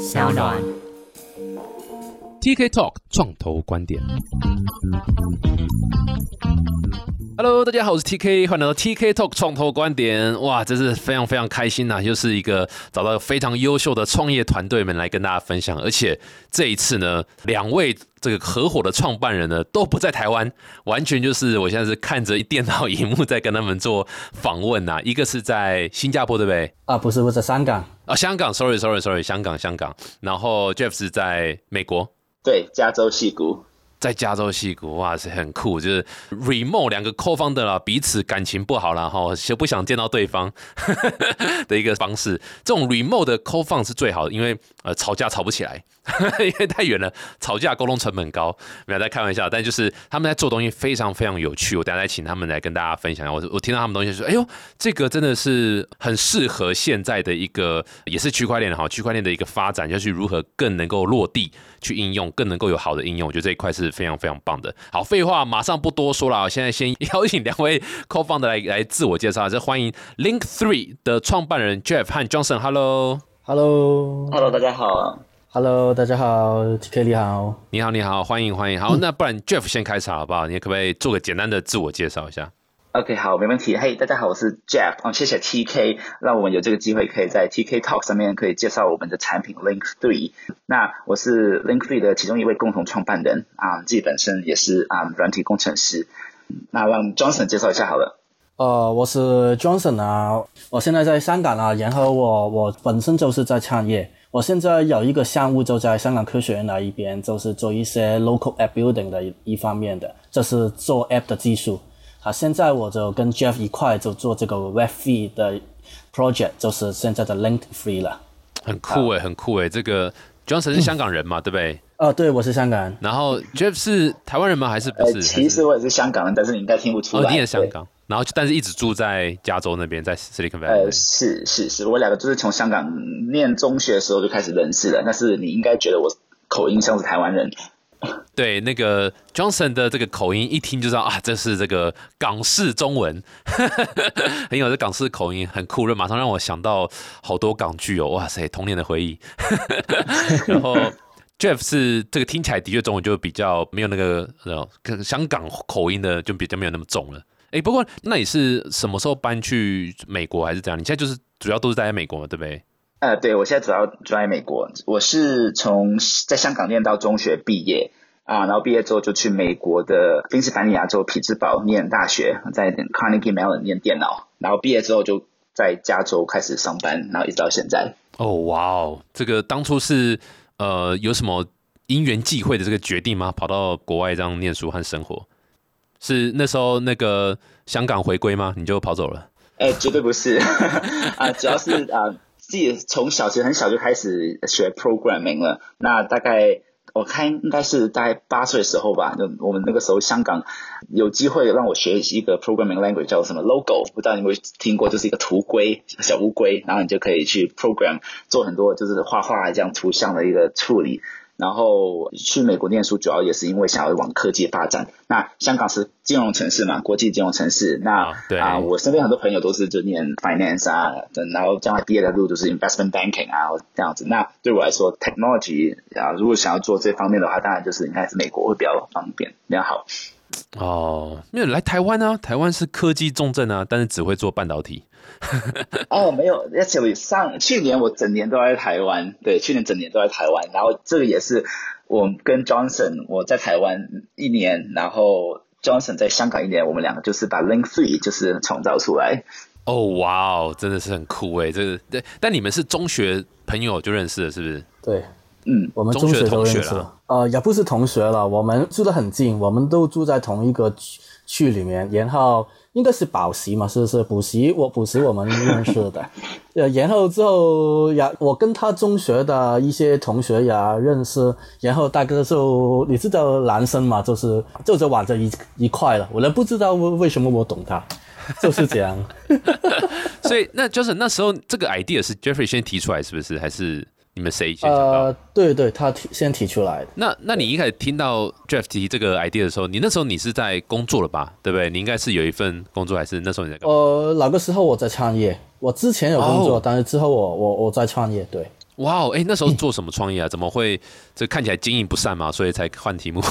小暖。TK Talk 创投观点。Hello，大家好，我是 TK，欢迎来到 TK Talk 创投观点。哇，真是非常非常开心呐、又是一个找到非常优秀的创业团队们来跟大家分享，而且这一次呢，两位这个合伙的创办人呢都不在台湾，完全就是我现在是看着电脑荧幕在跟他们做访问呐、一个是在新加坡，对不对？啊，不是，不是香港。啊、香港，sorry sorry sorry，香港香港。然后 Jeff 是在美国。对，加州戏谷。在加州戏谷，哇是，很酷！就是 remote 两个 co-founder 啦，彼此感情不好啦，哈，就不想见到对方 的一个方式。这种 remote 的 co-found 是最好的，因为呃吵架吵不起来，因为太远了，吵架沟通成本高。没有在开玩笑，但就是他们在做东西非常非常有趣。我等下再请他们来跟大家分享。我我听到他们东西说，哎呦，这个真的是很适合现在的一个，也是区块链哈，区块链的一个发展，就是如何更能够落地去应用，更能够有好的应用。我觉得这一块是非常非常棒的。好，废话马上不多说了，现在先邀请两位 co-founder 来来自我介绍，这欢迎 Link Three 的创办人 Jeff 和 Johnson。Hello。Hello，Hello，Hello，大家好。大家好，TK 你好。你好，你好，欢迎欢迎。好，那不然 Jeff 先开场好不好？你可不可以做个简单的自我介绍一下？OK，好，没问题。嘿、大家好，我是 Jeff。哦，谢谢 TK，让我们有这个机会可以在 TK Talk 上面可以介绍我们的产品 Link Three。那我是 Link Three 的其中一位共同创办人啊，自己本身也是啊软体工程师。那让 Johnson 介绍一下好了。呃，我是 Johnson 啊，我现在在香港啊，然后我我本身就是在创业，我现在有一个项目就在香港科学院那一边，就是做一些 local app building 的一一方面的，这是做 app 的技术。啊，现在我就跟 Jeff 一块就做这个 Web Free 的 project，就是现在的 Link Free 了。很酷诶，很酷诶。这个 Johnson 是香港人嘛，对不对？哦，对，我是香港人。然后 Jeff 是台湾人吗？还是不呃，是？其实我也是香港人，但是你应该听不出哦，来。你也是香港，然后但是一直住在加州那边，在 Silicon 呃，Valley。是是是，我两个就是从香港念中学的时候就开始认识了，但是你应该觉得我口音像是台湾人。对，那个 Johnson 的这个口音一听就知道啊，这是这个港式中文，很有这港式口音，很酷热，马上让我想到好多港剧哦，哇塞，童年的回忆。然后 Jeff 是这个听起来的确中文就比较没有那个呃跟香港口音的就比较没有那么重了。哎，不过那你是什么时候搬去美国还是怎样？你现在就是主要都是待在美国嘛，对不对？呃，对我现在主要住在美国，我是从在香港念到中学毕业啊，然后毕业之后就去美国的宾夕法尼亚州匹兹堡念大学，在 Carnegie Mellon 念电脑，然后毕业之后就在加州开始上班，然后一直到现在。哦，哇哦，这个当初是呃有什么因缘际会的这个决定吗？跑到国外这样念书和生活，是那时候那个香港回归吗？你就跑走了？哎，绝对不是 啊，主要是啊，自己从小学很小就开始学 programming 了。那大概我看应该是大概八岁的时候吧，就我们那个时候香港有机会让我学习一个 programming language 叫什么 logo，不知道你有没有听过，就是一个图龟小乌龟，然后你就可以去 program 做很多就是画画这样图像的一个处理。然后去美国念书，主要也是因为想要往科技发展。那香港是金融城市嘛，国际金融城市。那啊我身边很多朋友都是就念 finance 啊，然后将来毕业的路就是 investment banking 啊这样子。那对我来说，technology 啊，如果想要做这方面的话，当然就是应该是美国会比较方便，比较好。哦，没有来台湾啊，台湾是科技重镇啊，但是只会做半导体。哦，没有，而且我上去年我整年都在台湾，对，去年整年都在台湾，然后这个也是我跟 Johnson 我在台湾一年，然后 Johnson 在香港一年，我们两个就是把 Link Three 就是创造出来。哦，哇哦，真的是很酷哎，这个对，但你们是中学朋友就认识了，是不是？对，嗯，我们中学都同学啦认识了。呃，也不是同学了，我们住得很近，我们都住在同一个区区里面，然后应该是补习嘛，是不是？补习我补习我们认识的，呃，然后之后呀，我跟他中学的一些同学也认识，然后大哥就你知道男生嘛，就是就是玩在一一块了，我都不知道为为什么我懂他，就是这样。所以那就是那时候这个 idea 是 Jeffrey 先提出来，是不是？还是你们谁先想到？呃，对对，他提先提出来的。那那你一开始听到 Jeff 提这个 idea 的时候，你那时候你是在工作了吧？对不对？你应该是有一份工作，还是那时候你在干？呃，那个时候我在创业，我之前有工作，哦但是之后我我我在创业，对。哇哦，哎，那时候 做什么创业啊？怎么会这看起来经营不善嘛？所以才换题目。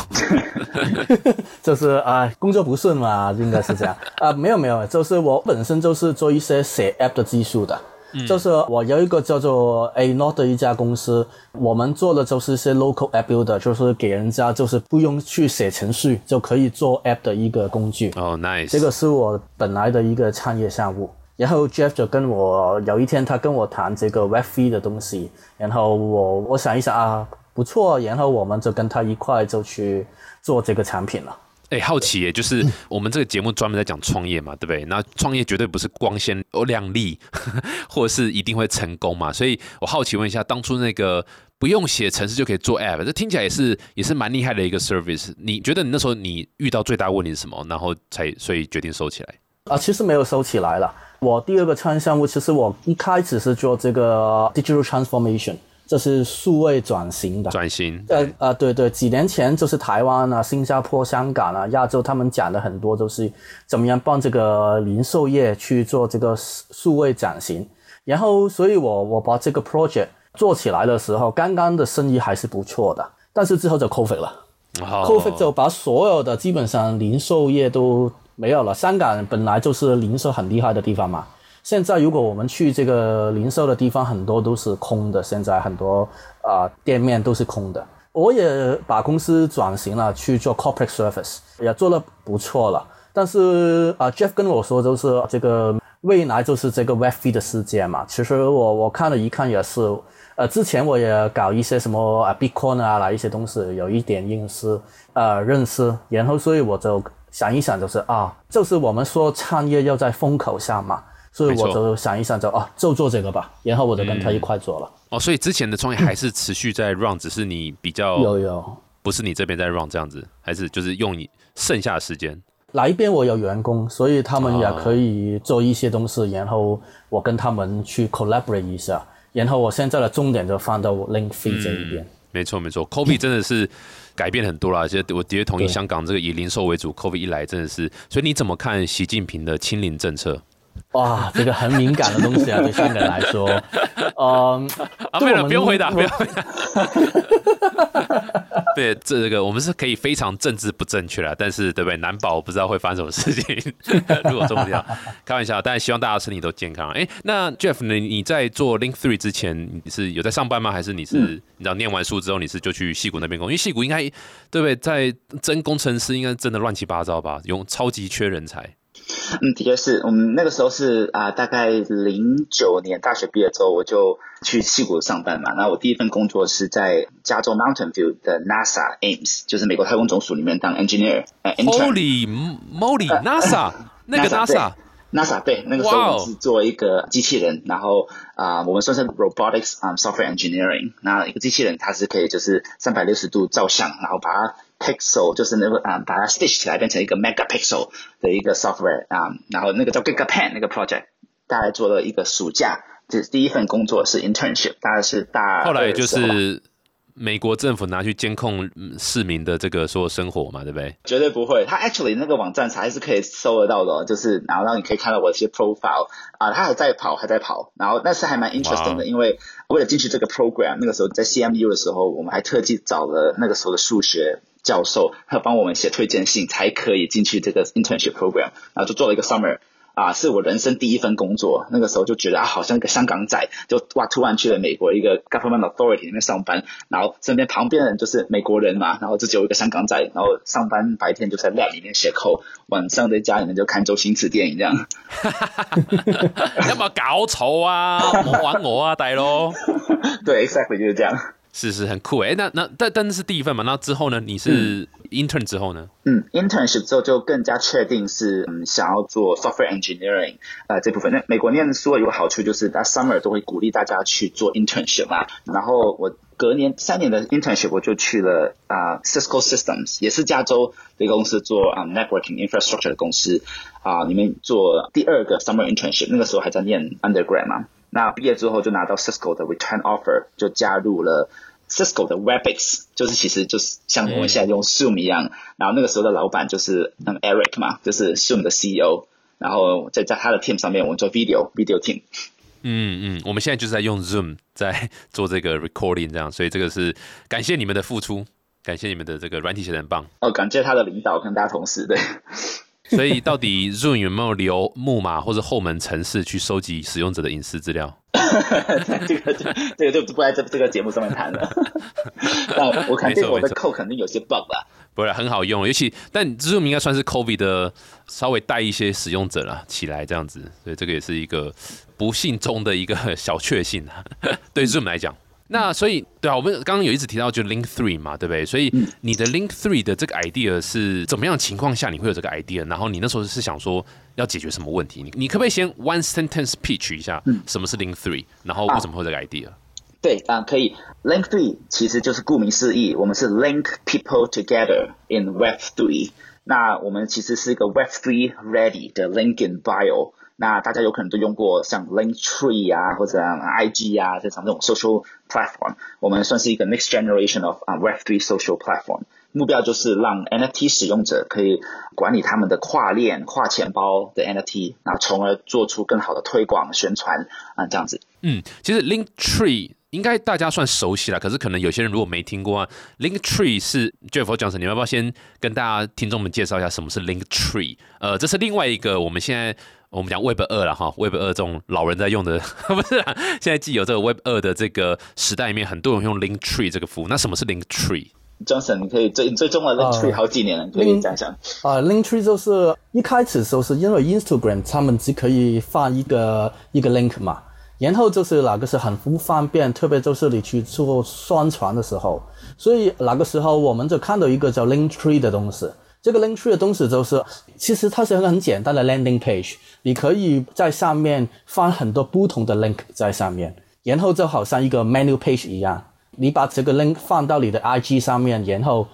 就是啊，工作不顺嘛，应该是这样啊。没有没有，就是我本身就是做一些写 app 的技术的。就是我有一个叫做 A Not 的一家公司，我们做的就是一些 local app builder，就是给人家就是不用去写程序就可以做 app 的一个工具。哦，nice。这个是我本来的一个创业项目。然后 Jeff 就跟我有一天他跟我谈这个 Web3 的东西，然后我我想一想啊，不错，然后我们就跟他一块就去做这个产品了。哎，好奇耶，就是我们这个节目专门在讲创业嘛，对不对？那创业绝对不是光鲜亮丽，或者是一定会成功嘛。所以我好奇问一下，当初那个不用写程式就可以做 App，这听起来也是也是蛮厉害的一个 Service。你觉得你那时候你遇到最大问题是什么？然后才所以决定收起来？啊，其实没有收起来了。我第二个创业项目，其实我一开始是做这个 Digital Transformation。这是数位转型的转型，呃啊对对，几年前就是台湾啊、新加坡、香港啊、亚洲，他们讲的很多都是怎么样帮这个零售业去做这个数位转型。然后，所以我我把这个 project 做起来的时候，刚刚的生意还是不错的，但是之后就 COVID 了，COVID 就把所有的基本上零售业都没有了。香港本来就是零售很厉害的地方嘛。现在如果我们去这个零售的地方，很多都是空的。现在很多啊店面都是空的。我也把公司转型了，去做 corporate service，也做的不错了。但是啊，Jeff 跟我说，就是这个未来就是这个 Web3 的世界嘛。其实我我看了一看也是，呃，之前我也搞一些什么啊 Bitcoin 啊，来一些东西，有一点认识，呃，认识。然后所以我就想一想，就是啊，就是我们说创业要在风口上嘛。所以我就想一想，就啊，就做这个吧。然后我就跟他一块做了。哦，所以之前的创业还是持续在 run，只是你比较有有，不是你这边在 run 这样子，还是就是用你剩下的时间。哪一边我有员工，所以他们也可以做一些东西，然后我跟他们去 collaborate 一下。然后我现在的重点就放到 link fee 这一边。没错没错，Kobe 真的是改变很多了。而且我的确同意，香港这个以零售为主，Kobe 一来真的是。所以你怎么看习近平的清零政策？哇，这个很敏感的东西啊，对香港来说，嗯，啊，没了，不用回答，不用回答。对，这个我们是可以非常政治不正确了，但是对不对？难保我不知道会发生什么事情。如果这么讲，开玩笑，但是希望大家身体都健康。哎，那 Jeff 呢？你在做 Link Three 之前，你是有在上班吗？还是你是你知道念完书之后，你是就去戏谷那边工？因为戏谷应该对不对？在真工程师应该真的乱七八糟吧？用超级缺人才。嗯，的确是我们那个时候是啊，大概零九年大学毕业之后，我就去西谷上班嘛。那我第一份工作是在加州 Mountain View 的 NASA Ames，就是美国太空总署里面当 engineer。呃 Holy moly，NASA 那个 NASA，NASA 对，那个时候是做一个机器人，然后啊，我们算是 robotics 啊 software engineering。那一个机器人它是可以就是三百六十度照相，然后把它。Pixel 就是那个啊，把它 stitch 起来变成一个 megapixel 的一个 software 啊，然后那个叫 GigaPen 那个 project，大概做了一个暑假，这第一份工作是 internship，大概是大后来就是美国政府拿去监控市民的这个说生活嘛，对不对？绝对不会，它 actually 那个网站还是可以搜得到的，就是然后让你可以看到我一些 profile 啊，它还在跑，还在跑，然后那是还蛮 interesting 的，因为为了进去这个 program，那个时候在 CMU 的时候，我们还特地找了那个时候的数学。教授，他帮我们写推荐信，才可以进去这个 internship program，然后就做了一个 summer，啊，是我人生第一份工作。那个时候就觉得啊，好像一个香港仔，就哇，突然去了美国一个 government authority 里面上班，然后身边旁边的人就是美国人嘛，然后自己有一个香港仔，然后上班白天就在 lab 里面写 code，晚上在家里面就看周星驰电影这样。有冇搞错啊？冇玩我啊，大佬。对，exactly 就是这样。是是很酷哎，那那但但是第一份嘛，那之后呢？你是 intern 之后呢？嗯，internship 之后就更加确定是嗯想要做 software engineering 啊这部分。那美国念书有个好处就是，在 summer 都会鼓励大家去做 internship 嘛。然后我隔年三年的 internship 我就去了啊 Cisco Systems，也是加州的一个公司做啊 networking infrastructure 的公司啊，里面做第二个 summer internship，那个时候还在念 undergrad 嘛。那毕业之后就拿到 Cisco 的 return offer，就加入了 Cisco 的 Webex，就是其实就是像我们现在用 Zoom 一样。然后那个时候的老板就是那个 Eric 嘛，就是 Zoom 的 CEO。然后在在他的 team 上面，我们做 video video team。嗯嗯，我们现在就是在用 Zoom 在做这个 recording，这样，所以这个是感谢你们的付出，感谢你们的这个软体写的很棒。哦，感谢他的领导跟大家同事，对。所以到底 Zoom 有没有留木马或者后门城市去收集使用者的隐私资料？这个这个就不在这这个节目上面谈了。那我肯定我的 code 肯定有些 bug 吧。不是很好用，尤其但 Zoom 应该算是 COVID 的稍微带一些使用者了起来这样子，所以这个也是一个不幸中的一个小确幸啊。对 Zoom 来讲，那所以对啊，我们刚刚有一直提到就 Link Three 嘛，对不对？所以你的 Link Three 的这个 idea 是怎么样情况下你会有这个 idea？然后你那时候是想说要解决什么问题？你你可不可以先 one sentence pitch 一下什么是 Link Three？然后为什么会这个 idea？对啊，可以。Link Three 其实就是顾名思义，我们是 link people together in Web Three。那我们其实是一个 Web Three ready 的 LinkedIn bio。那大家有可能都用过像 Link Tree 啊，或者 IG 啊这种这种 social platform。我们算是一个 next generation of 啊 Web Three social platform。目标就是让 NFT 使用者可以管理他们的跨链、跨钱包的 NFT，那从而做出更好的推广宣传啊这样子。嗯，其实 Link Tree。应该大家算熟悉了，可是可能有些人如果没听过啊，Link Tree 是 Jeff 讲什？你要不要先跟大家听众们介绍一下什么是 Link Tree？呃，这是另外一个我们现在我们讲 Web 二了哈，Web 二这种老人在用的 不是啊，现在既有这个 Web 二的这个时代里面，很多人用 Link Tree 这个服务。那什么是 Link Tree？Johnson，你可以最最终的 Link Tree 好几年了，可以讲讲。啊，Link Tree 就是一开始时候是因为 Instagram 他们只可以放一个一个 link 嘛。然后就是哪个是很不方便，特别就是你去做宣传的时候，所以哪个时候我们就看到一个叫 Link Tree 的东西。这个 Link Tree 的东西就是，其实它是一个很简单的 landing page，你可以在上面放很多不同的 link 在上面，然后就好像一个 menu page 一样，你把这个 link 放到你的 IG 上面，然后，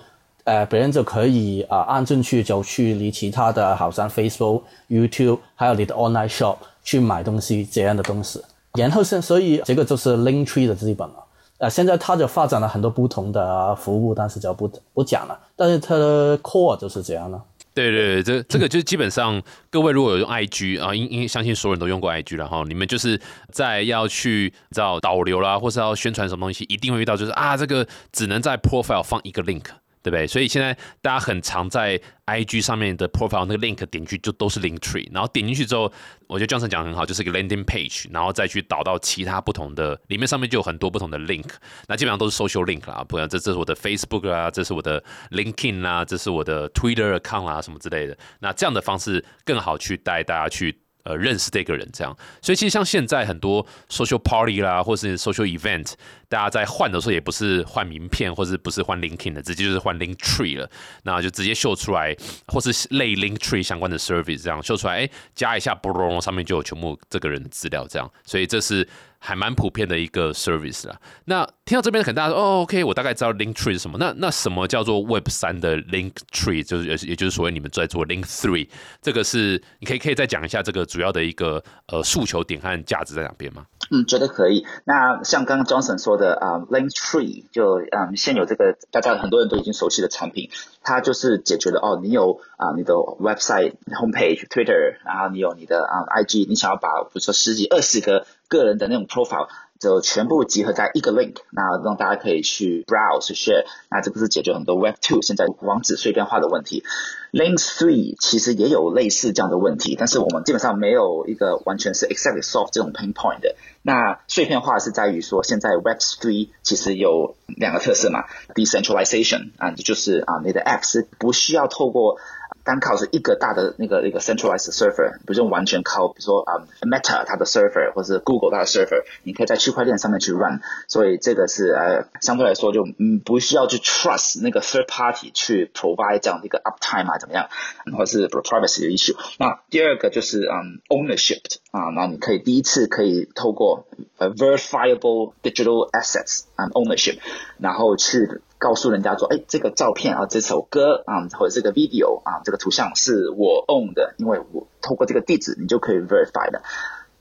呃，别人就可以啊按进去就去你其他的，好像 Facebook、YouTube，还有你的 online shop 去买东西这样的东西。然后是，所以这个就是 Link Tree 的基本了。啊，现在它就发展了很多不同的服务，但是就不不讲了。但是它的 core 就是这样了。对对对，这这个就基本上，各位如果有用 IG 啊，因因相信所有人都用过 IG 了哈。你们就是在要去找导流啦，或是要宣传什么东西，一定会遇到就是啊，这个只能在 profile 放一个 link。对不对？所以现在大家很常在 IG 上面的 profile 那个 link 点去就都是 link tree，然后点进去之后，我觉得 Johnson 讲的很好，就是一个 landing page，然后再去导到其他不同的里面，上面就有很多不同的 link，那基本上都是 social link 啦，不然这这是我的 Facebook 啊，这是我的 LinkedIn 啊，这是我的 Twitter account 啊，什么之类的。那这样的方式更好去带大家去。呃，认识这个人这样，所以其实像现在很多 social party 啦，或是 social event，大家在换的时候也不是换名片，或者不是换 Linkin 的，直接就是换 link tree 了，那就直接秀出来，或是类 link tree 相关的 service 这样秀出来，哎，加一下，嘣隆上面就有全部这个人的资料这样，所以这是。还蛮普遍的一个 service 啦。那听到这边可能大家说，哦，OK，我大概知道 link tree 是什么。那那什么叫做 Web 三的 link tree？就是也也就是所谓你们在做 link three，这个是你可以可以再讲一下这个主要的一个呃诉求点和价值在哪边吗？嗯，觉得可以。那像刚刚 Johnson 说的啊，link tree 就嗯现有这个大家很多人都已经熟悉的产品，它就是解决了哦，你有啊你的 website homepage Twitter，然后你有你的啊 IG，你想要把比如说十几二十个。个人的那种 profile 就全部集合在一个 link，那让大家可以去 browse share，那这个是解决很多 Web Two 现在网址碎片化的问题。Link Three 其实也有类似这样的问题，但是我们基本上没有一个完全是 exactly solve 这种 pain point 的。那碎片化是在于说，现在 Web Three 其实有两个特色嘛，decentralization 啊，就是啊你的 app 是不需要透过单靠是一个大的那个一个 centralized server，不用完全靠，比如说啊 Meta 它的 server 或者 Google 它的 server，你可以在区块链上面去 run，所以这个是呃相对来说就嗯不需要去 trust 那个 third party 去 provide 这样的一个 uptime 啊怎么样，或者是 privacy 的 issue。那第二个就是嗯 ownership 啊，那你可以第一次可以透过 verifiable digital assets 啊 ownership，然后去。告诉人家说，哎，这个照片啊，这首歌啊，或者这个 video 啊，这个图像是我 own 的，因为我透过这个地址，你就可以 verify 的。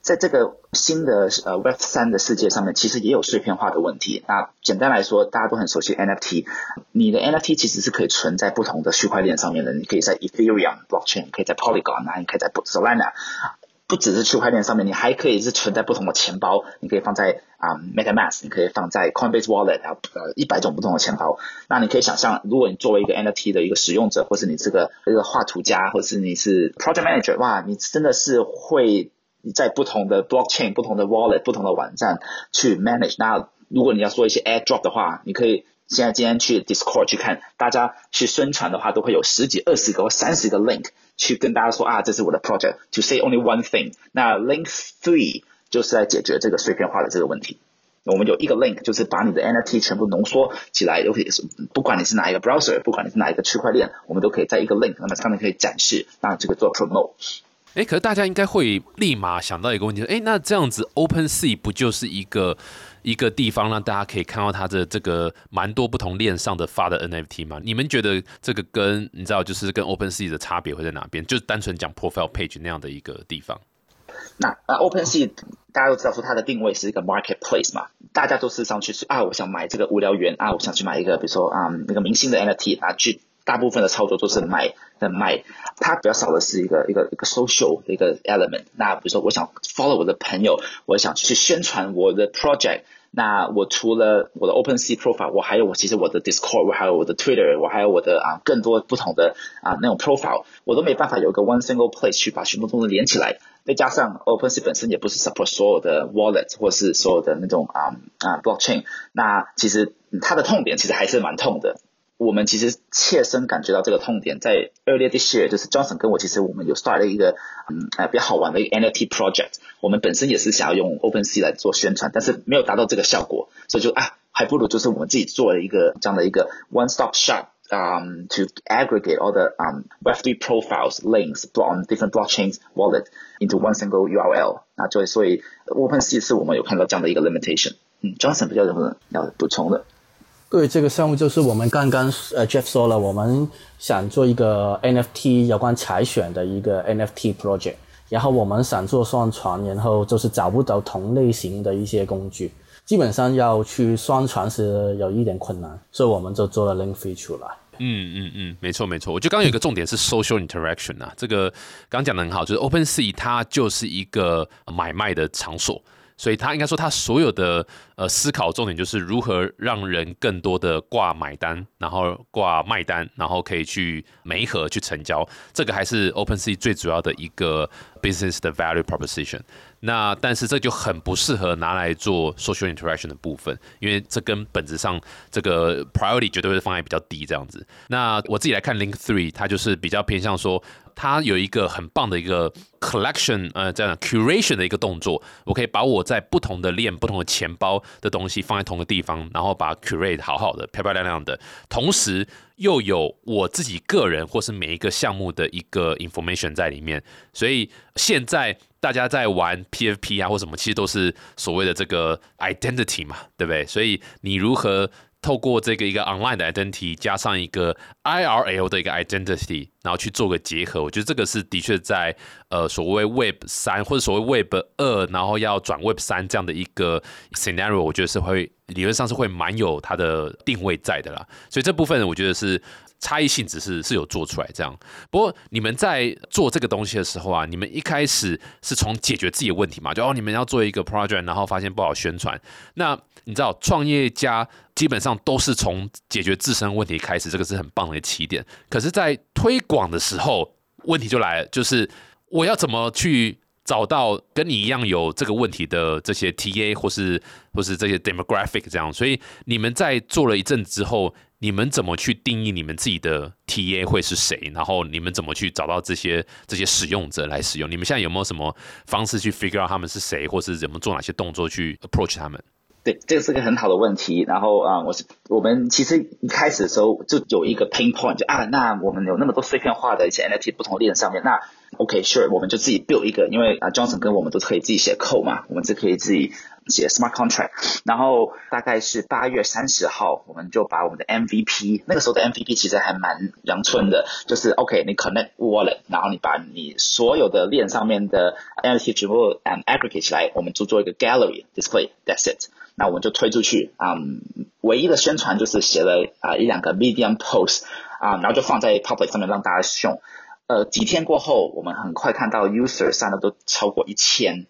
在这个新的呃 Web 三的世界上面，其实也有碎片化的问题。那简单来说，大家都很熟悉 NFT，你的 NFT 其实是可以存在不同的区块链上面的。你可以在 Ethereum blockchain，可以在 Polygon，那你可以在 Solana。不只是区块链上面，你还可以是存在不同的钱包，你可以放在啊 MetaMask，你可以放在 Coinbase Wallet，还有呃一百种不同的钱包。那你可以想象，如果你作为一个 NFT 的一个使用者，或是你这个一个画图家，或是你是 Project Manager，哇，你真的是会在不同的 Blockchain、不同的 Wallet、不同的网站去 manage。那如果你要做一些 AirDrop 的话，你可以。现在今天去 Discord 去看，大家去宣传的话，都会有十几、二十个或三十个 link 去跟大家说啊，这是我的 project。To say only one thing，那 link three 就是在解决这个碎片化的这个问题。我们有一个 link，就是把你的 NFT 全部浓缩起来，都可以不管你是哪一个 browser，不管你是哪一个区块链，我们都可以在一个 link，那么上面可以展示，那这个做 promote。哎，可是大家应该会立马想到一个问题，哎，那这样子 OpenSea 不就是一个？一个地方让大家可以看到它的这个蛮多不同链上的发的 NFT 吗？你们觉得这个跟你知道就是跟 OpenSea 的差别会在哪边？就单纯讲 profile page 那样的一个地方。那那 OpenSea 大家都知道说它的定位是一个 marketplace 嘛，大家都是上去说啊，我想买这个无聊猿啊，我想去买一个比如说啊那个明星的 NFT 啊，去大部分的操作都是买的卖，它比较少的是一个一个一个 social 的一个 element。那比如说我想 follow 我的朋友，我想去宣传我的 project。那我除了我的 OpenSea profile，我还有我其实我的 Discord，我还有我的 Twitter，我还有我的啊更多不同的啊那种 profile，我都没办法有一个 one single place 去把全部东西连起来。再加上 OpenSea 本身也不是 support 所有的 wallet 或是所有的那种啊啊 blockchain，那其实它的痛点其实还是蛮痛的。我们其实切身感觉到这个痛点，在 earlier this year，就是 Johnson 跟我其实我们有 start 了一个嗯呃比较好玩的一个 NFT project。我们本身也是想要用 OpenSea 来做宣传，但是没有达到这个效果，所以就啊，还不如就是我们自己做了一个这样的一个 one stop shop，嗯，to aggregate all the um Web3 profiles links on different blockchains wallet into one single URL。那就所以 OpenSea 是我们有看到这样的一个 limitation。嗯，Johnson 比较有什么要补充的？对这个项目，就是我们刚刚呃 Jeff 说了，我们想做一个 NFT 有关采选的一个 NFT project，然后我们想做宣传，然后就是找不到同类型的一些工具，基本上要去宣传是有一点困难，所以我们就做了 Link feature 了。嗯嗯嗯，没错没错，我觉得刚有一个重点是 social interaction 啊，这个刚刚讲的很好，就是 OpenSea 它就是一个买卖的场所。所以他应该说，他所有的呃思考重点就是如何让人更多的挂买单，然后挂卖单，然后可以去媒合去成交。这个还是 OpenSea 最主要的一个 business 的 value proposition。那但是这就很不适合拿来做 social interaction 的部分，因为这跟本质上这个 priority 绝对会放在比较低这样子。那我自己来看 Link Three，它就是比较偏向说。它有一个很棒的一个 collection，呃，这样 curation 的一个动作，我可以把我在不同的链、不同的钱包的东西放在同个地方，然后把 curate 好好的、漂漂亮亮的，同时又有我自己个人或是每一个项目的一个 information 在里面。所以现在大家在玩 PFP 啊或什么，其实都是所谓的这个 identity 嘛，对不对？所以你如何？透过这个一个 online 的 identity 加上一个 IRL 的一个 identity，然后去做个结合，我觉得这个是的确在呃所谓 Web 三或者所谓 Web 二，然后要转 Web 三这样的一个 scenario，我觉得是会理论上是会蛮有它的定位在的啦。所以这部分我觉得是差异性只是是有做出来这样。不过你们在做这个东西的时候啊，你们一开始是从解决自己的问题嘛？就哦，你们要做一个 project，然后发现不好宣传，那你知道创业家。基本上都是从解决自身问题开始，这个是很棒的起点。可是，在推广广的时候，问题就来了，就是我要怎么去找到跟你一样有这个问题的这些 TA 或是或是这些 demographic 这样。所以，你们在做了一阵之后，你们怎么去定义你们自己的 TA 会是谁？然后，你们怎么去找到这些这些使用者来使用？你们现在有没有什么方式去 figure out 他们是谁，或是怎么做哪些动作去 approach 他们？对，这个是个很好的问题。然后啊，我是我们其实一开始的时候就有一个 pain point，就啊，那我们有那么多碎片化的一些 NFT 不同链上面，那 OK，sure，我们就自己 build 一个，因为啊，Johnson 跟我们都可以自己写 code 嘛，我们是可以自己写 smart contract。然后大概是八月三十号，我们就把我们的 MVP，那个时候的 MVP 其实还蛮阳春的，就是 OK，你 connect wallet，然后你把你所有的链上面的 NFT 全部 a aggregate 起来，我们就做一个 gallery display，that's it。那我们就推出去，嗯，唯一的宣传就是写了啊一两个 medium post，啊，然后就放在 public 上面让大家用。呃，几天过后，我们很快看到 user 上的都超过一千，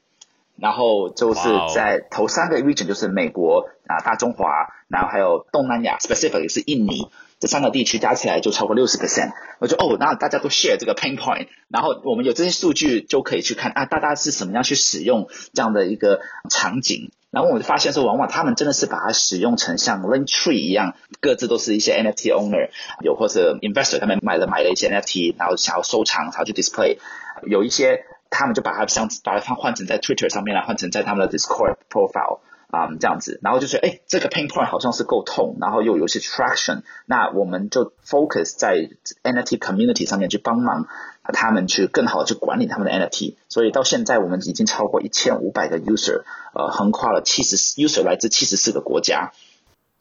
然后就是在头三个 region 就是美国啊、大中华，然后还有东南亚，specifically 是印尼。这三个地区加起来就超过六十 percent，我就哦，那大家都 share 这个 pain point，然后我们有这些数据就可以去看啊，大家是怎么样去使用这样的一个场景，然后我就发现说，往往他们真的是把它使用成像 link tree 一样，各自都是一些 NFT owner，有或者 investor 他们买了买了一些 NFT，然后想要收藏，想要去 display，有一些他们就把它像把它换成在 Twitter 上面来，换成在他们的 Discord profile。啊，这样子，然后就是，哎，这个 pain point 好像是够痛，然后又有些 traction，那我们就 focus 在 NFT community 上面去帮忙他们去更好的去管理他们的 NFT，所以到现在我们已经超过一千五百个 user，呃，横跨了七十 user 来自七十四个国家。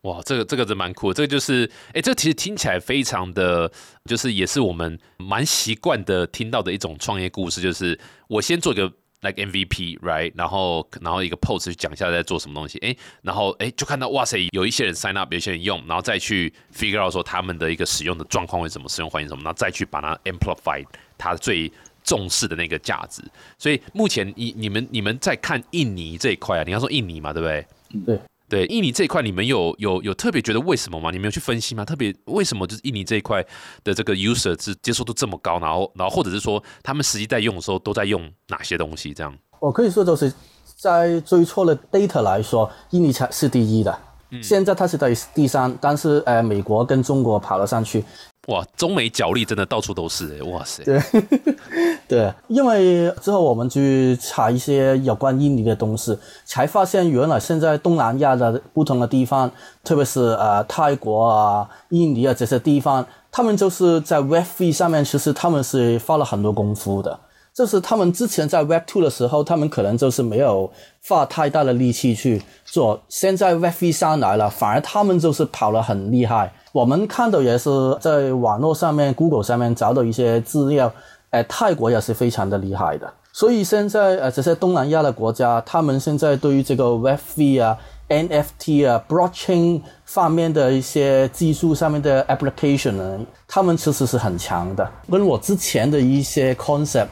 哇，这个这个真蛮酷，这个就是，哎，这其实听起来非常的，就是也是我们蛮习惯的听到的一种创业故事，就是我先做一个。like MVP right，然后然后一个 post 去讲一下在做什么东西，哎，然后哎就看到哇塞，有一些人 sign up，有一些人用，然后再去 figure out 说他们的一个使用的状况会怎么，使用环境什么，然后再去把它 amplify 它最重视的那个价值。所以目前你你们你们在看印尼这一块啊，你要说印尼嘛，对不对？对。对印尼这一块，你们有有有特别觉得为什么吗？你们有去分析吗？特别为什么就是印尼这一块的这个 user 是接受度这么高？然后然后或者是说他们实际在用的时候都在用哪些东西？这样我可以说就是在追错的 data 来说，印尼才是第一的。现在它是在第三，但是呃，美国跟中国跑了上去。哇，中美角力真的到处都是哎，哇塞！对，对，因为之后我们去查一些有关印尼的东西，才发现原来现在东南亚的不同的地方，特别是呃泰国啊、印尼啊这些地方，他们就是在 Web3 上面，其实他们是花了很多功夫的。就是他们之前在 Web2 的时候，他们可能就是没有花太大的力气去做，现在 Web3 上来了，反而他们就是跑得很厉害。我们看到也是在网络上面、Google 上面找到一些资料，哎，泰国也是非常的厉害的。所以现在呃，这些东南亚的国家，他们现在对于这个 Web3 啊、NFT 啊、Blockchain 方面的一些技术上面的 application 呢，他们其实是很强的。跟我之前的一些 concept，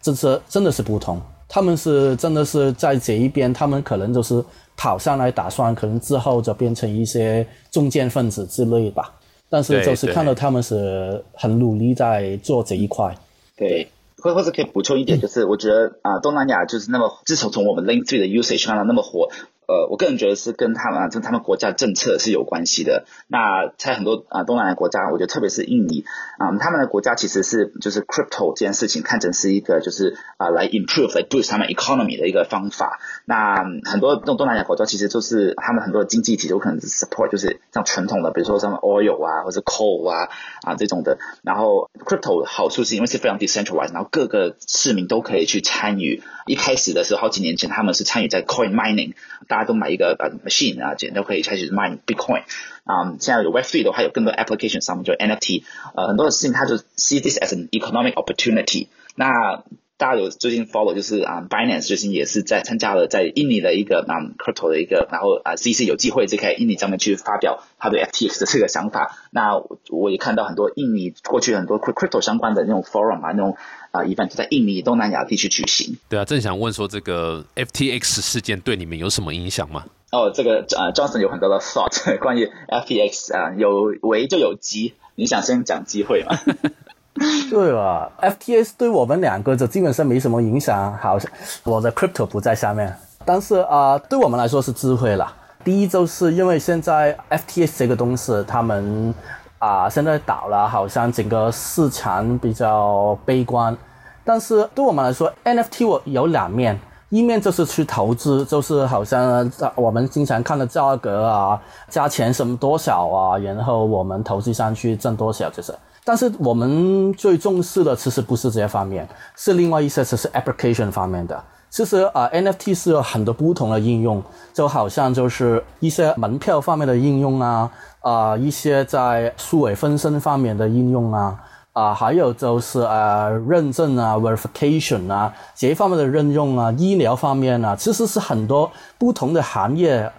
这是真的是不同。他们是真的是在这一边，他们可能就是。跑上来打算，可能之后就变成一些中间分子之类吧。但是就是看到他们是很努力在做这一块。对，或或者可以补充一点，就是我觉得啊，东南亚就是那么自从从我们 Link Three 的 usage 看到那么火。呃，我个人觉得是跟他们啊，跟他们国家政策是有关系的。那在很多啊东南亚国家，我觉得特别是印尼啊，他们的国家其实是就是 crypto 这件事情看成是一个就是啊来 improve 来 boost 他们 economy 的一个方法。那很多这种东南亚国家其实就是他们很多经济体都可能是 support，就是像传统的，比如说像 oil 啊或者 coal 啊啊这种的。然后 crypto 好处是因为是非常 decentralize，然后各个市民都可以去参与。一开始的时候，好几年前他们是参与在 coin mining，大家都买一个呃 machine 啊，这都可以开始卖 Bitcoin 啊。现在有 Web3 的话，有更多 application 上面就 NFT，呃，很多的事情它就 see this as an economic opportunity。那大家有最近 follow 就是啊，Binance 最近也是在参加了在印尼的一个啊 crypto 的一个，然后啊 CC 有机会就可以印尼上面去发表他对 FTX 的这个想法。那我也看到很多印尼过去很多 crypto 相关的那种 forum 啊，那种啊 event 在印尼东南亚地区举行。对啊，正想问说这个 FTX 事件对你们有什么影响吗？哦，这个啊 Johnson 有很多的 thought 关于 FTX 啊，有为就有机，你想先讲机会吗？对了，FTS 对我们两个就基本上没什么影响，好像我的 crypto 不在下面。但是啊，对我们来说是智慧了。第一就是因为现在 FTX 这个东西，他们啊现在倒了，好像整个市场比较悲观。但是对我们来说，NFT 我有两面，一面就是去投资，就是好像我们经常看的价格啊，加钱什么多少啊，然后我们投资上去挣多少就是。但是我们最重视的其实不是这些方面，是另外一些，只是 application 方面的。其实啊，NFT 是有很多不同的应用，就好像就是一些门票方面的应用啊，啊，一些在数位分身方面的应用啊，啊，还有就是呃认证啊，verification 啊，这一方面的应用啊，医疗方面啊，其实是很多不同的行业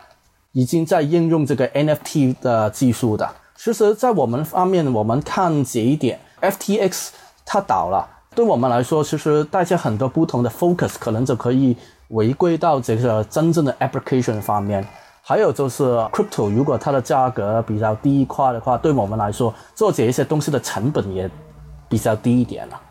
已经在应用这个 NFT 的技术的。其实，在我们方面，我们看这一点，FTX 它倒了。对我们来说，其实大家很多不同的 focus 可能就可以回归到这个真正的 application 方面。还有就是 crypto，如果它的价格比较低一块的话，对我们来说做这一些东西的成本也比较低一点了。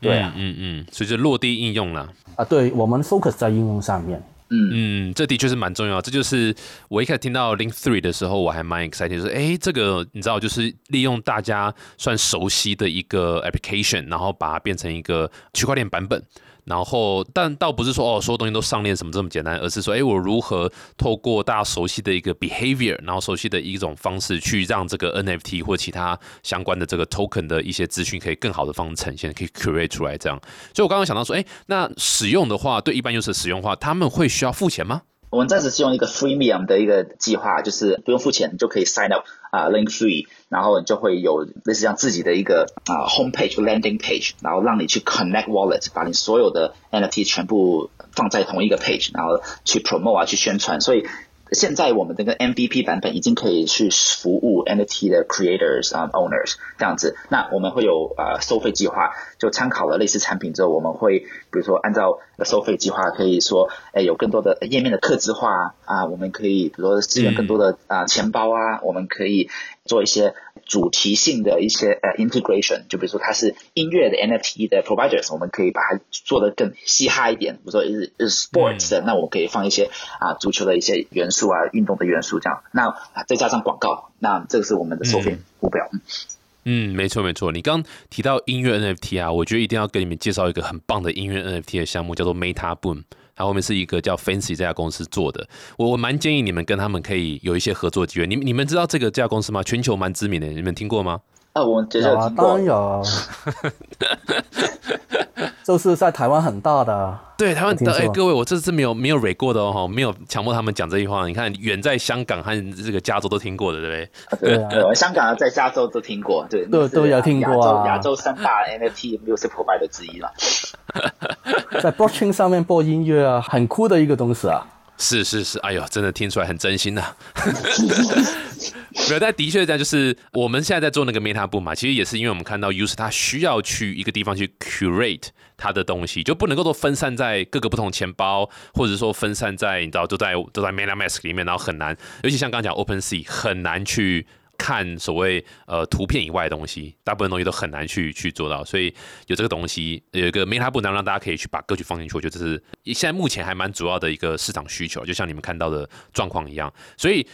对啊，嗯嗯，所以就落地应用了。啊，对我们 focus 在应用上面。嗯嗯，这的确是蛮重要。这就是我一开始听到 Link Three 的时候，我还蛮 excited，说，哎，这个你知道，就是利用大家算熟悉的一个 application，然后把它变成一个区块链版本。然后，但倒不是说哦，所有东西都上链什么这么简单，而是说，哎，我如何透过大家熟悉的一个 behavior，然后熟悉的一种方式，去让这个 NFT 或其他相关的这个 token 的一些资讯，可以更好的方式呈现，可以 create 出来这样。所以我刚刚想到说，哎，那使用的话，对一般用户使用的话，他们会需要付钱吗？我们暂时是用一个 freemium 的一个计划，就是不用付钱就可以 sign up 啊 link free，然后你就会有类似像自己的一个啊 home page landing page，然后让你去 connect wallet，把你所有的 NFT 全部放在同一个 page，然后去 promote 啊去宣传，所以。现在我们这个 MVP 版本已经可以去服务 NFT 的 creators 啊 owners 这样子，那我们会有呃收费计划，就参考了类似产品之后，我们会比如说按照收费计划，可以说哎有更多的页面的客制化啊，我们可以比如说支援更多的啊钱包啊，我们可以做一些。主题性的一些呃 integration，就比如说它是音乐的 NFT 的 providers，我们可以把它做的更嘻哈一点。比如说是是 sports 的，那我可以放一些啊足球的一些元素啊，运动的元素这样。那再加上广告，那这个是我们的收费目标。嗯，没错没错。你刚提到音乐 NFT 啊，我觉得一定要给你们介绍一个很棒的音乐 NFT 的项目，叫做 Meta Boom。它后面是一个叫 Fancy 这家公司做的，我我蛮建议你们跟他们可以有一些合作机会。你你们知道这个这家公司吗？全球蛮知名的，你们听过吗？啊，我觉得当然有，就是在台湾很大的。对台湾的哎，各位，我这次没有没有蕊过的哦，没有强迫他们讲这句话。你看，远在香港和这个加州都听过的，对不对？对啊，香港在加州都听过，对，都都有听过啊。亚洲三大 NFT music provider 之一了。在 Blockchain 上面播音乐啊，很酷的一个东西啊。是是是，哎呦，真的听出来很真心呐。没有，但的确在，就是我们现在在做那个 Meta 部嘛，其实也是因为我们看到 user 他需要去一个地方去 curate 他的东西，就不能够都分散在各个不同钱包，或者说分散在你知道都在都在 MetaMask 里面，然后很难，尤其像刚刚讲 OpenSea 很难去。看所谓呃图片以外的东西，大部分东西都很难去去做到，所以有这个东西，有一个 Meta 不能让大家可以去把歌曲放进去，我觉得这是现在目前还蛮主要的一个市场需求，就像你们看到的状况一样。所以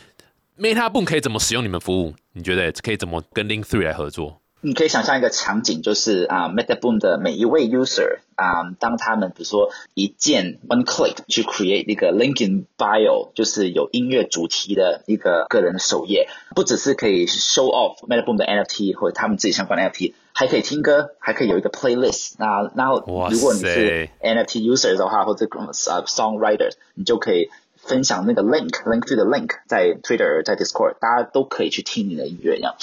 Meta Boom 可以怎么使用你们服务？你觉得可以怎么跟 Link Three 来合作？你可以想象一个场景，就是啊，MetaBoom 的每一位 user 啊，当他们比如说一键 one click 去 create 一个 link in bio，就是有音乐主题的一个个人首页，不只是可以 show off MetaBoom 的 NFT 或者他们自己相关的 NFT，还可以听歌，还可以有一个 playlist。那然后如果你是 NFT user 的话，或者呃 songwriters，你就可以分享那个 link，link to 的 link，在 Twitter，在 Discord，大家都可以去听你的音乐一样。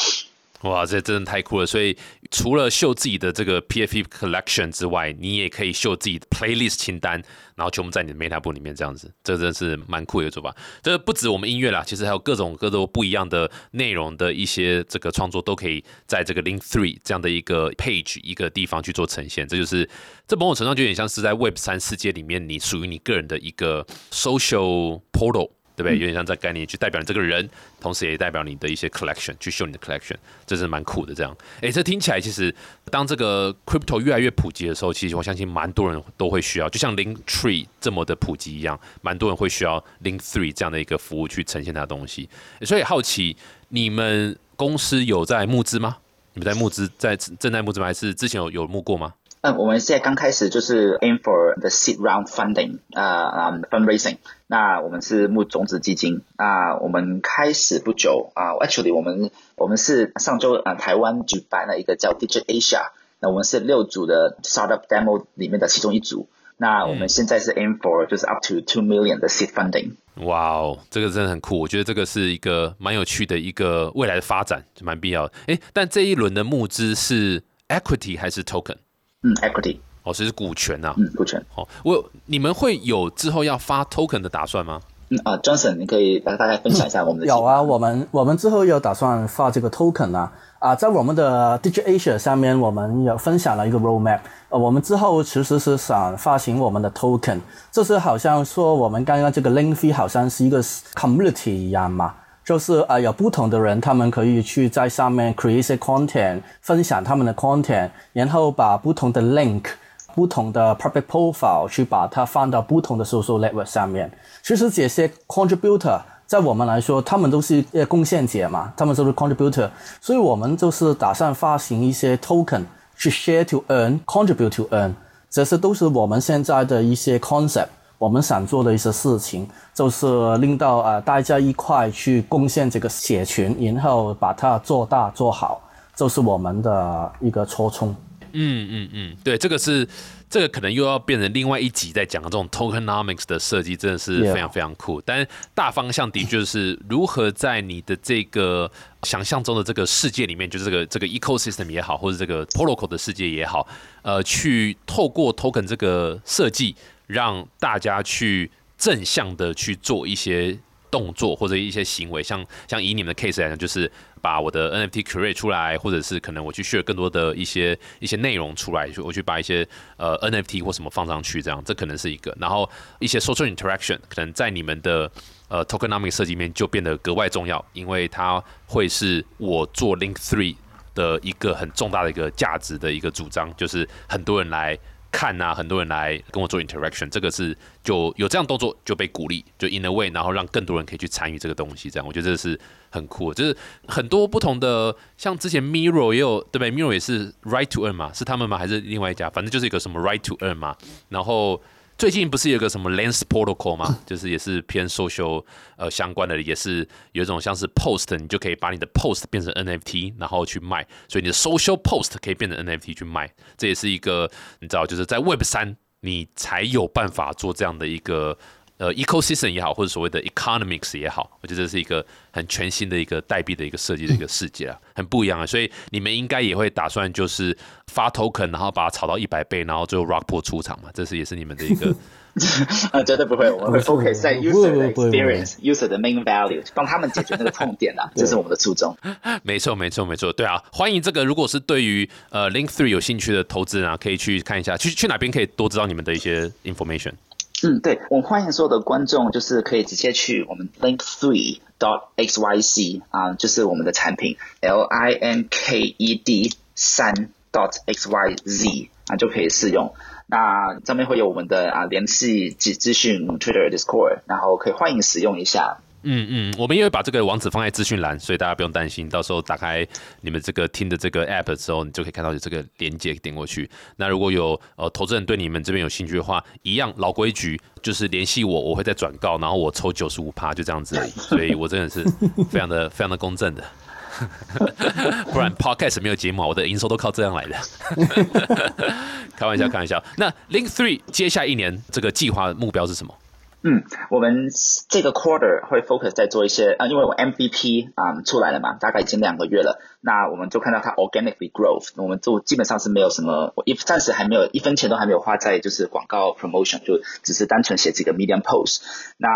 哇，这真的太酷了！所以除了秀自己的这个 PFP collection 之外，你也可以秀自己的 playlist 清单，然后全部在你的 Meta 部里面这样子，这真的是蛮酷的一个做法。这不止我们音乐啦，其实还有各种各种不一样的内容的一些这个创作，都可以在这个 Link Three 这样的一个 page 一个地方去做呈现。这就是这某种程度上就有点像是在 Web 三世界里面，你属于你个人的一个 social portal。对不对？有点像在概念，去代表你这个人，同时也代表你的一些 collection，去秀你的 collection，这是蛮酷的。这样，哎，这听起来其实，当这个 crypto 越来越普及的时候，其实我相信蛮多人都会需要，就像 Link Tree 这么的普及一样，蛮多人会需要 Link Three 这样的一个服务去呈现它的东西。所以好奇，你们公司有在募资吗？你们在募资，在正在募资吗？还是之前有有募过吗？嗯，我们现在刚开始就是 aim for the seed round funding，啊，fundraising。那我们是募种子基金。那我们开始不久啊，actually 我们我们是上周啊台湾举办了一个叫 Digit Asia。那我们是六组的 startup demo 里面的其中一组。那我们现在是 aim for 就是 up to two million 的 seed funding。哇哦，这个真的很酷，我觉得这个是一个蛮有趣的一个未来的发展，就蛮必要的。哎，但这一轮的募资是 equity 还是 token？嗯，equity 哦，这是股权呐。嗯，股权。哦，我你们会有之后要发 token 的打算吗？嗯啊，Johnson，你可以大概分享一下我们的有啊，我们我们之后有打算发这个 token 啊啊，在我们的 Digital Asia 上面，我们有分享了一个 roadmap。呃，我们之后其实是想发行我们的 token，就是好像说我们刚刚这个 Link Fee 好像是一个 community 一样嘛，就是啊有不同的人，他们可以去在上面 create 一些 content，分享他们的 content，然后把不同的 link。不同的 public profile 去把它放到不同的 social network 上面。其实这些 contributor 在我们来说，他们都是呃贡献者嘛，他们都是 contributor，所以我们就是打算发行一些 token 去 share to earn，contribute to earn，这些都是我们现在的一些 concept，我们想做的一些事情，就是令到啊大家一块去贡献这个社群，然后把它做大做好，就是我们的一个初衷。嗯嗯嗯，对，这个是这个可能又要变成另外一集在讲的这种 tokenomics 的设计，真的是非常非常酷。但大方向的确是如何在你的这个想象中的这个世界里面，就是这个这个 ecosystem 也好，或者这个 protocol 的世界也好，呃，去透过 token 这个设计，让大家去正向的去做一些动作或者一些行为，像像以你们的 case 来讲，就是。把我的 NFT create 出来，或者是可能我去 share 更多的一些一些内容出来，我去把一些呃 NFT 或什么放上去，这样这可能是一个。然后一些 social interaction 可能在你们的呃 tokenomic 设计面就变得格外重要，因为它会是我做 Link Three 的一个很重大的一个价值的一个主张，就是很多人来。看啊，很多人来跟我做 interaction，这个是就有这样动作就被鼓励，就 in a way，然后让更多人可以去参与这个东西，这样我觉得这是很酷。就是很多不同的，像之前 Mirror 也有，对不对？Mirror 也是 right to earn 嘛，是他们吗？还是另外一家？反正就是一个什么 right to earn 嘛，然后。最近不是有个什么 Lens Protocol 吗？就是也是偏 social 呃相关的，也是有一种像是 post，你就可以把你的 post 变成 NFT，然后去卖，所以你的 social post 可以变成 NFT 去卖，这也是一个你知道，就是在 Web 三你才有办法做这样的一个。呃，ecosystem 也好，或者所谓的 economics 也好，我觉得这是一个很全新的一个代币的一个设计的一个世界啊，很不一样啊。所以你们应该也会打算就是发 token，然后把它炒到一百倍，然后最后 rock 破出场嘛，这是也是你们的一个啊，绝对不会，我们会 focus 在 user 的 experience，user 的 main value，帮他们解决那个痛点啊，这是我们的初衷。没错，没错，没错，对啊，欢迎这个，如果是对于呃 Link Three 有兴趣的投资人啊，可以去看一下，去去哪边可以多知道你们的一些 information。嗯，对，我们欢迎所有的观众，就是可以直接去我们 link three dot x y c 啊，就是我们的产品 l i n k e d 三 dot x y z 啊，就可以试用。那上面会有我们的啊联系咨资讯 Twitter Discord，然后可以欢迎使用一下。嗯嗯，我们因为把这个网址放在资讯栏，所以大家不用担心。到时候打开你们这个听的这个 app 的时候，你就可以看到有这个连接点过去。那如果有呃投资人对你们这边有兴趣的话，一样老规矩，就是联系我，我会再转告，然后我抽九十五趴，就这样子而已。所以我真的是非常的非常的公正的，不然 podcast 没有节目，我的营收都靠这样来的。开玩笑，开玩笑。那 Link Three 接下一年这个计划目标是什么？嗯，我们这个 quarter 会 focus 在做一些啊，因为我 MVP 啊出来了嘛，大概已经两个月了，那我们就看到它 organically growth，我们就基本上是没有什么，我一暂时还没有一分钱都还没有花在就是广告 promotion，就只是单纯写几个 medium post。那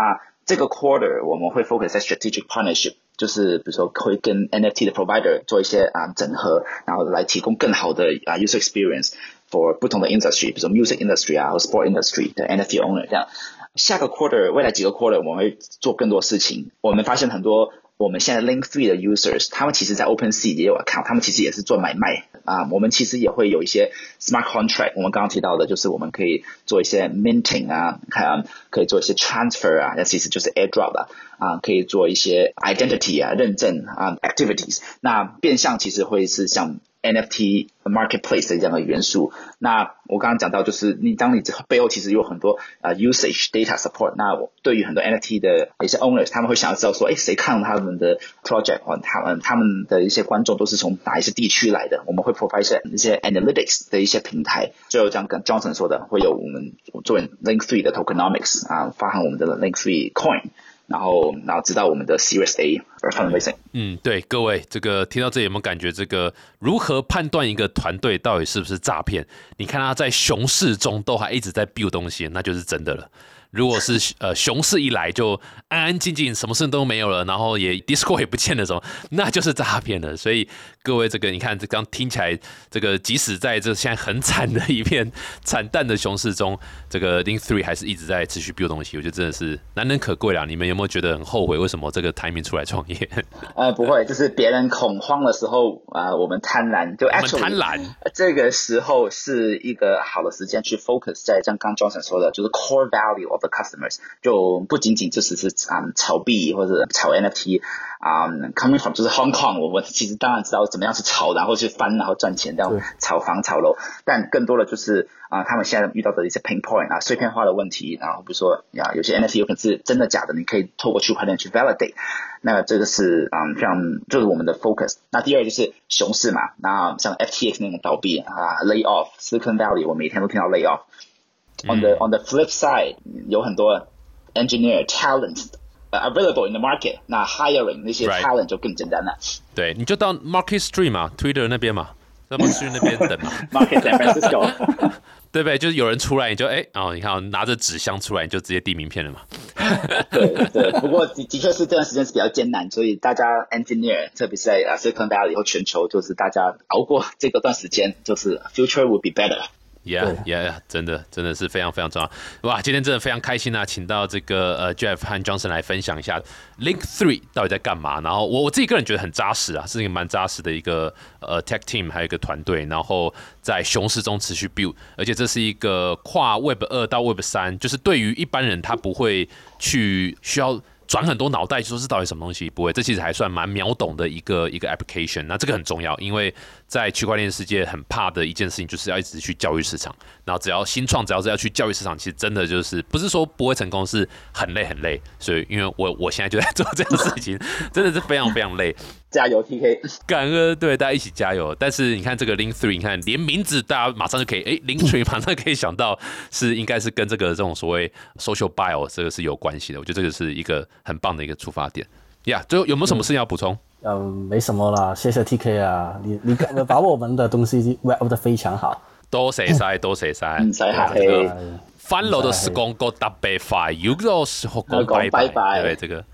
这个 quarter 我们会 focus 在 strategic partnership，就是比如说会跟 NFT 的 provider 做一些啊整合，然后来提供更好的啊 user experience for 不同的 industry，比如说 music industry 啊或 sport industry 的 NFT owner 这样。下个 quarter 未来几个 quarter 我们会做更多事情。我们发现很多我们现在 Link Three 的 users，他们其实在 Open Sea 也有 account，他们其实也是做买卖啊。我们其实也会有一些 smart contract。我们刚刚提到的就是我们可以做一些 minting 啊，看可以做一些 transfer 啊，那其实就是 airdrop 啊，啊，可以做一些 identity 啊认证啊 activities。那变相其实会是像。NFT marketplace 的这样的元素，那我刚刚讲到，就是你当你背后其实有很多呃 usage data support，那我对于很多 NFT 的一些 owners，他们会想要知道说，哎，谁看他们的 project，他们他们的一些观众都是从哪一些地区来的？我们会 provide 一些一些 analytics 的一些平台，最后这样跟 Johnson 说的，会有我们做 Link Three 的 tokenomics 啊，发行我们的 Link Three coin。然后，然后知道我们的 Series A 而 fundraising。嗯，对，各位，这个听到这里有没有感觉？这个如何判断一个团队到底是不是诈骗？你看他在熊市中都还一直在 build 东西，那就是真的了。如果是 呃熊市一来就安安静静，什么事都没有了，然后也 Discord 也不见了，什么，那就是诈骗了。所以各位，这个你看，这刚听起来，这个即使在这现在很惨的一片惨淡的熊市中，这个 Link Three 还是一直在持续 build 东西，我觉得真的是难能可贵啦。你们有没有觉得很后悔？为什么这个 timing 出来创业？呃，不会，就是别人恐慌的时候啊，我们贪婪，就 actually 贪婪，这个时候是一个好的时间去 focus 在像刚 Johnson 说的，就是 core value of the customers，就不仅仅就只是啊炒币或者炒 NFT。啊，coming from 就是 Hong Kong，我我其实当然知道怎么样去炒，然后去翻，然后赚钱，这样炒房炒楼。但更多的就是啊，他们现在遇到的一些 pain point 啊，碎片化的问题，然后比如说呀，有些 NFT 有可能是真的假的，你可以透过区块链去 validate。那这个是啊，非常就是我们的 focus。那第二就是熊市嘛，那像 FTX 那种倒闭啊，lay off，Silicon Valley 我每天都听到 lay off。On the on the flip side，有很多 engineer talent。Available in the market，那 hiring 那些 talent 就更简单了。对，你就到 Market Street 嘛，Twitter 那边嘛，在 Market Street 那边等嘛。Market San Francisco，对不对？就是有人出来，你就哎哦，你看拿着纸箱出来，你就直接递名片了嘛。对对，不过的的确是这段时间是比较艰难，所以大家 engineer，特别是在啊 Silicon Valley 以后，全球就是大家熬过这个段时间，就是 future will be better。Yeah, yeah, 真的真的是非常非常重要哇！今天真的非常开心啊，请到这个呃 Jeff 和 Johnson 来分享一下 Link Three 到底在干嘛。然后我我自己个人觉得很扎实啊，是一个蛮扎实的一个呃 tech team，还有一个团队，然后在熊市中持续 build，而且这是一个跨 Web 二到 Web 三，就是对于一般人他不会去需要。转很多脑袋说这到底什么东西？不会，这其实还算蛮秒懂的一个一个 application。那这个很重要，因为在区块链世界很怕的一件事情，就是要一直去教育市场。然后只要新创，只要是要去教育市场，其实真的就是不是说不会成功，是很累很累。所以，因为我我现在就在做这样的事情，真的是非常非常累。加油，TK！感恩，对大家一起加油。但是你看这个 Link Three，你看连名字大家马上就可以，哎，Link Three 马上可以想到是应该是跟这个这种所谓 social bio 这个是有关系的。我觉得这个是一个很棒的一个出发点。呀，最后有没有什么事情要补充？嗯，没什么啦，谢谢 TK 啊，你你把我们的东西 wrap 的非常好。多谢晒，多谢晒，唔使客气。翻楼的时光过特别快，有个时候讲拜拜，对不对？这个，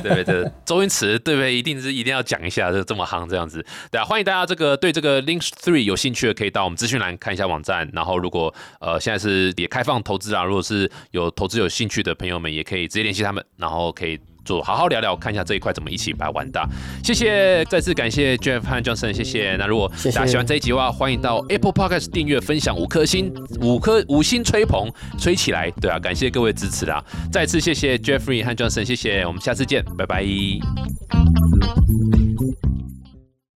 对不对？这周星驰，对不对？一定是一定要讲一下，这这么夯这样子。对啊，欢迎大家这个对这个 Link Three 有兴趣的，可以到我们资讯栏看一下网站。然后，如果呃现在是也开放投资啊，如果是有投资有兴趣的朋友们，也可以直接联系他们，然后可以。做好好聊聊，看一下这一块怎么一起把它玩大。谢谢，再次感谢 Jeff 和 Johnson，谢谢。那如果大家喜欢这一集的话，欢迎到 Apple Podcast 订阅、分享五颗星，五颗五星吹捧，吹起来。对啊，感谢各位支持啦！再次谢谢 Jeffrey 和 Johnson，谢谢，我们下次见，拜拜。